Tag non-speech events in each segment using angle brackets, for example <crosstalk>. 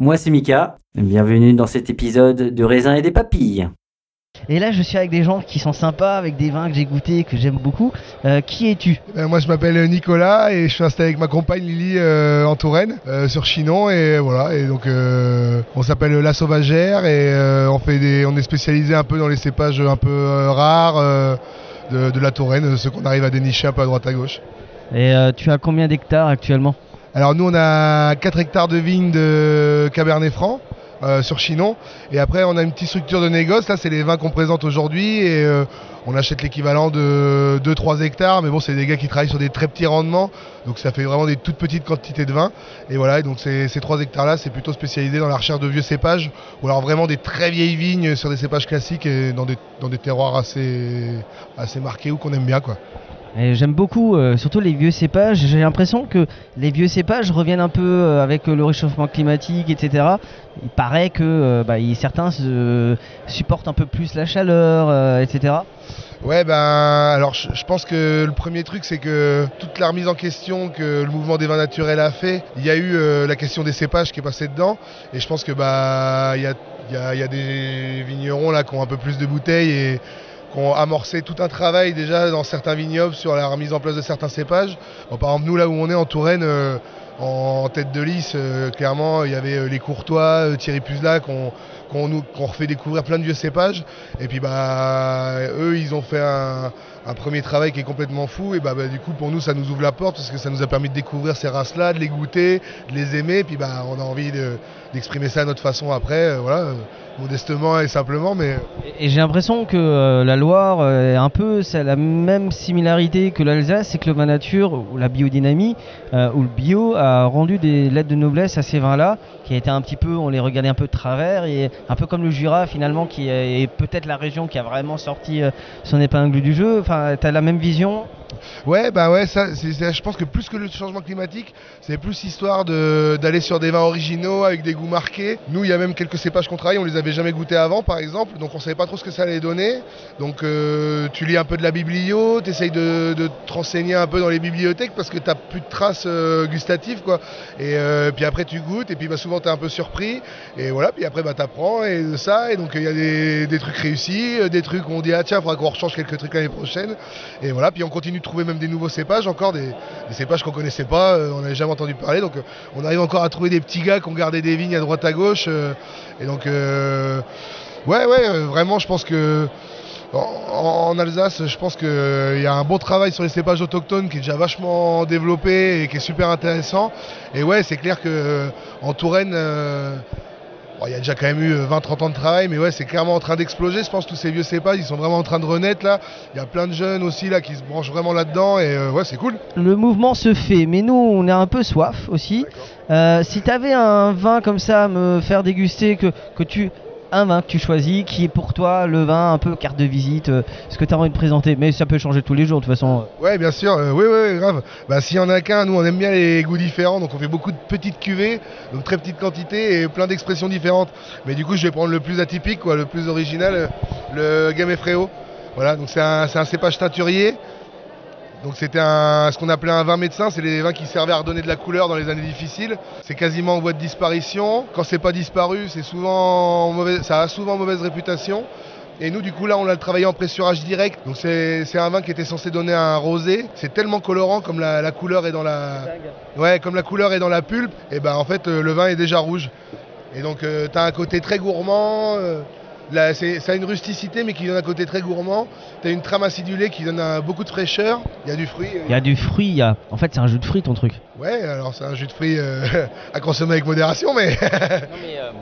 Moi c'est Mika, bienvenue dans cet épisode de raisin et des papilles. Et là, je suis avec des gens qui sont sympas, avec des vins que j'ai goûtés, que j'aime beaucoup. Euh, qui es-tu? Euh, moi je m'appelle Nicolas et je suis installé avec ma compagne Lily euh, en Touraine euh, sur Chinon et voilà et donc euh, on s'appelle La Sauvagère et euh, on fait des on est spécialisé un peu dans les cépages un peu euh, rares euh, de, de la Touraine, ceux qu'on arrive à dénicher un peu à droite à gauche. Et euh, tu as combien d'hectares actuellement? Alors nous on a 4 hectares de vignes de Cabernet Franc euh, sur Chinon. Et après on a une petite structure de négoce, là c'est les vins qu'on présente aujourd'hui. Et euh, on achète l'équivalent de 2-3 hectares. Mais bon c'est des gars qui travaillent sur des très petits rendements. Donc ça fait vraiment des toutes petites quantités de vin et voilà. Donc ces, ces 3 hectares là c'est plutôt spécialisé dans la recherche de vieux cépages ou alors vraiment des très vieilles vignes sur des cépages classiques et dans des, dans des terroirs assez, assez marqués ou qu'on aime bien quoi. J'aime beaucoup, euh, surtout les vieux cépages. J'ai l'impression que les vieux cépages reviennent un peu euh, avec euh, le réchauffement climatique, etc. Il paraît que bah, certains supportent un peu plus la chaleur, etc. Ouais, ben alors je, pense que le premier truc c'est que toute la remise en question que le mouvement des vins naturels a fait, il y a eu la question des cépages qui est passée dedans et je pense que bah il y a, y a des vignerons là qui ont un peu plus de bouteilles et qui ont amorcé tout un travail déjà dans certains vignobles sur la remise en place de certains cépages. Bon, par exemple nous là où on est en Touraine euh, en tête de liste, euh, clairement il y avait euh, les Courtois, euh, Thierry Puzla qu'on qu'on refait découvrir plein de vieux cépages. Et puis bah eux ils ont fait un, premier travail qui est complètement fou. Et bah, bah, du coup pour nous ça nous ouvre la porte parce que ça nous a permis de découvrir ces races là, de les goûter, de les aimer. Et puis bah on a envie de- d'exprimer ça à notre façon après, voilà, modestement et simplement mais Et, j'ai l'impression que la Loire est un peu c'est la même similarité que l'Alsace, c'est que le nature ou la biodynamie ou le bio a rendu des lettres de noblesse à ces vins-là, qui été un petit peu, on les regardait un peu de travers et un peu comme le Jura finalement, qui est, peut-être la région qui a vraiment sorti euh, son épingle du jeu. Enfin, t'as la même vision. Ouais, bah ouais, ça, je pense que plus que le changement climatique, c'est plus histoire d'aller sur des vins originaux avec des goûts marqués. Nous, il y a même quelques cépages qu'on travaille, on les avait jamais goûtés avant, par exemple, donc on savait pas trop ce que ça allait donner. Donc euh, tu lis un peu de la biblio, tu essayes de, de te renseigner un peu dans les bibliothèques parce que tu plus de traces euh, gustatives, quoi. Et euh, puis après, tu goûtes, et puis bah, souvent, tu es un peu surpris. Et voilà, puis après, bah, et ça. Et donc, il y a des, des trucs réussis, des trucs où on dit, ah tiens, il faudra qu'on rechange quelques trucs l'année prochaine. Et voilà, puis on continue trouver même des nouveaux cépages, encore des, cépages qu'on connaissait pas, euh, on n'avait jamais entendu parler. Donc, euh, on arrive encore à trouver des petits gars qui ont gardé des vignes à droite à gauche. euh, et donc, ouais, ouais, vraiment, je pense que en, en Alsace, je pense qu'il y a un bon travail sur les cépages autochtones qui est déjà vachement développé et qui est super intéressant. Et ouais, c'est clair que en Touraine, bon, il y a déjà quand même eu 20-30 ans de travail, mais ouais, c'est clairement en train d'exploser. Je pense que tous ces vieux cépages, ils sont vraiment en train de renaître là. Il y a plein de jeunes aussi là qui se branchent vraiment là-dedans et euh, ouais, c'est cool. Le mouvement se fait, mais nous, on a un peu soif aussi. Euh, si tu avais un vin comme ça à me faire déguster, que, que tu un vin que tu choisis qui est pour toi le vin un peu carte de visite, euh, ce que tu as envie de présenter. Mais ça peut changer tous les jours de toute façon. Ouais, bien sûr, euh, oui, oui, grave. Bah, s'il y en a qu'un, nous on aime bien les goûts différents, donc on fait beaucoup de petites cuvées, donc très petites quantités et plein d'expressions différentes. Mais du coup, je vais prendre le plus atypique, quoi, le plus original, euh, le Gamay Fréo. Voilà, donc c'est un, un cépage teinturier. Donc c'était ce qu'on appelait un vin médecin, c'est les vins qui servaient à redonner de la couleur dans les années difficiles. C'est quasiment en voie de disparition. Quand c'est pas disparu, c'est souvent ça a souvent mauvaise réputation. Et nous, du coup, là, on l'a travaillé en pressurage direct. Donc, c'est un vin qui était censé donner un rosé. C'est tellement colorant comme la, couleur est dans la, pulpe. Et ben, en fait, euh, le vin est déjà rouge. Et donc, tu as un côté très gourmand. euh, là, c'est- ça a une rusticité, mais qui donne un côté très gourmand. Tu as une trame acidulée qui donne un- beaucoup de fraîcheur. Il y a du fruit. euh, Il y a du fruit, il y a... en fait c'est un jus de fruits ton truc. Ouais, alors c'est un jus de fruits euh, <laughs> à consommer avec modération, mais. <laughs>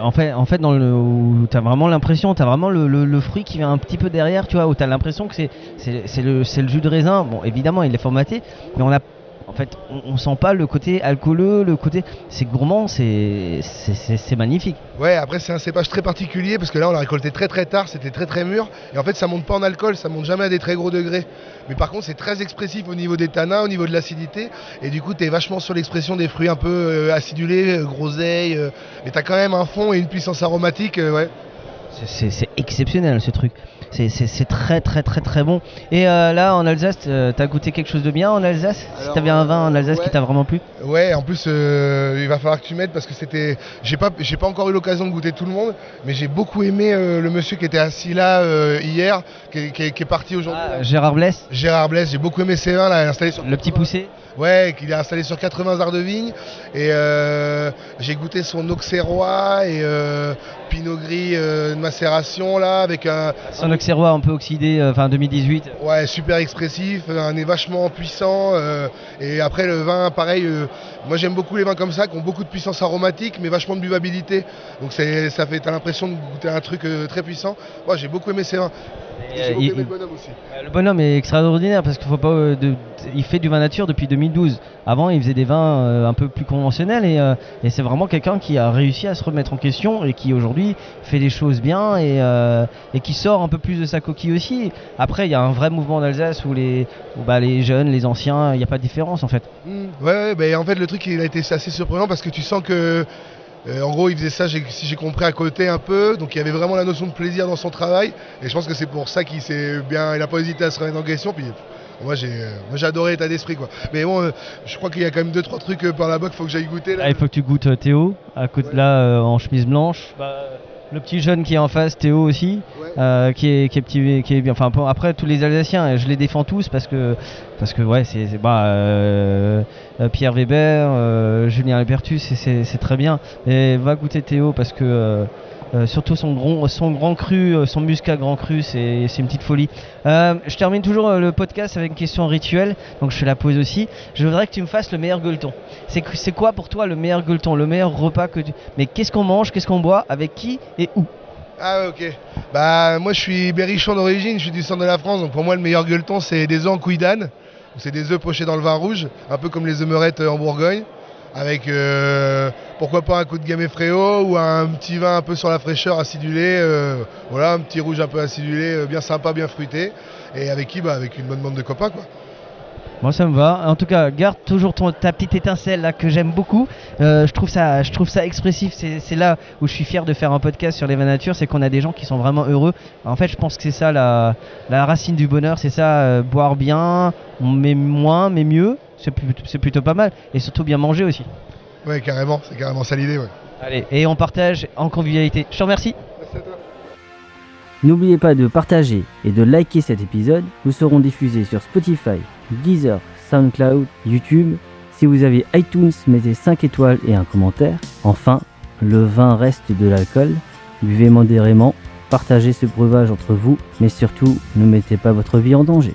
En fait, en fait dans le, où t'as vraiment l'impression, t'as vraiment le, le- le fruit qui vient un petit peu derrière, tu vois, où t'as l'impression que c'est, c'est, c'est le, c'est le jus de raisin. Bon, évidemment, il est formaté, mais on a, en fait, on, on sent pas le côté alcooleux, le côté, c'est gourmand, c'est, magnifique. Ouais, après c'est un cépage très particulier parce que là on l'a récolté très très tard, c'était très très mûr. Et en fait ça monte pas en alcool, ça monte jamais à des très gros degrés. Mais par contre c'est très expressif au niveau des tanins, au niveau de l'acidité. Et du coup t'es vachement sur l'expression des fruits un peu euh, acidulés, euh, groseilles. euh, mais t'as quand même un fond et une puissance aromatique, euh, ouais. C'est exceptionnel ce truc. C'est, très très très très bon. Et euh, là en Alsace, euh, t'as goûté quelque chose de bien en Alsace? Si t'avais un vin en Alsace qui t'a vraiment plu? Ouais, en plus euh, il va falloir que tu m'aides parce que c'était. J'ai pas, j'ai pas encore eu l'occasion de goûter tout le monde, mais j'ai beaucoup aimé le monsieur qui était assis là hier, qui, est- qui est- qui est parti aujourd'hui. là. Gérard Blesse, Gérard Blaise, j'ai beaucoup aimé ses vins là, installé sur le petit poussé Ouais, qu'il est installé sur 80 arts de vigne. Et j'ai goûté son Auxerrois et Pinot Gris de macération là, avec un, Son Auxerrois un peu oxydé, euh, enfin 2018. ouais, super expressif, un nez vachement puissant. euh, et après le vin, pareil, euh, moi j'aime beaucoup les vins comme ça, qui ont beaucoup de puissance aromatique, mais vachement de buvabilité. Donc ça fait, t'as l'impression de goûter un truc euh, très puissant. Moi j'ai beaucoup aimé ces vins. Et euh, il- le bonhomme aussi. Euh, Le bonhomme est extraordinaire parce qu'il faut pas. euh, de- il fait du vin nature depuis 2012. Avant, il faisait des vins euh, un peu plus conventionnels et, euh, et c'est vraiment quelqu'un qui a réussi à se remettre en question et qui aujourd'hui fait les choses bien et, euh, et qui sort un peu plus de sa coquille aussi. Après, il y a un vrai mouvement en Alsace où les, où, bah, les jeunes, les anciens, il n'y a pas de différence en fait. Mm. Ouais, ouais, bah, en fait le truc il a été assez surprenant parce que tu sens que euh, en gros il faisait ça j'ai- si j'ai compris à côté un peu donc il y avait vraiment la notion de plaisir dans son travail et je pense que c'est pour ça qu'il s'est bien il a pas hésité à se remettre en question puis moi j'ai euh, moi j'ai adoré l'état d'esprit quoi mais bon euh, je crois qu'il y a quand même deux trois trucs euh, par là-bas qu'il faut que j'aille goûter là. Là, il faut que tu goûtes euh, Théo, à côté là euh, en chemise blanche. Bah, le petit jeune qui est en face, Théo aussi, Ouais. euh, qui, est, qui est petit, qui est bien. Enfin, après tous les Alsaciens, je les défends tous parce que parce que ouais, c'est bah euh, euh, Pierre Weber, euh, Julien Albertus, c'est très bien. Et va goûter Théo parce que euh, surtout son grand, son grand cru, euh, son muscat grand cru, c'est une petite folie. Euh, je termine toujours le podcast avec une question rituelle, donc je te la pose aussi. Je voudrais que tu me fasses le meilleur gueuleton. C'est quoi pour toi le meilleur gueuleton, le meilleur repas que tu... Mais qu'est-ce qu'on mange, qu'est-ce qu'on boit, avec qui et où? Ah ok. Bah moi je suis berrichon d'origine, je suis du centre de la France, donc pour moi le meilleur gueuleton c'est des œufs en couille. C'est des œufs pochés dans le vin rouge, un peu comme les œufs en Bourgogne, avec euh, pourquoi pas un coup de gamay fréo ou un petit vin un peu sur la fraîcheur acidulé, euh, voilà un petit rouge un peu acidulé, euh, bien sympa, bien fruité, et avec qui bah avec une bonne bande de copains quoi. Moi ça me va. En tout cas, garde toujours ton, ta petite étincelle là que j'aime beaucoup. Je trouve ça, je trouve ça expressif. C'est là où je suis fier de faire un podcast sur les vins nature, c'est qu'on a des gens qui sont vraiment heureux. En fait, je pense que c'est ça la, la racine du bonheur, c'est ça boire bien, mais moins, mais mieux. C'est plutôt, pas mal. Et surtout bien manger aussi. Ouais carrément, c'est carrément ça l'idée ouais. Allez, et on partage en convivialité. Je te remercie. N'oubliez pas de partager et de liker cet épisode. Nous serons diffusés sur Spotify, Deezer, SoundCloud, YouTube. Si vous avez iTunes, mettez 5 étoiles et un commentaire. Enfin, le vin reste de l'alcool. Buvez modérément partagez ce breuvage entre vous, mais surtout, ne mettez pas votre vie en danger.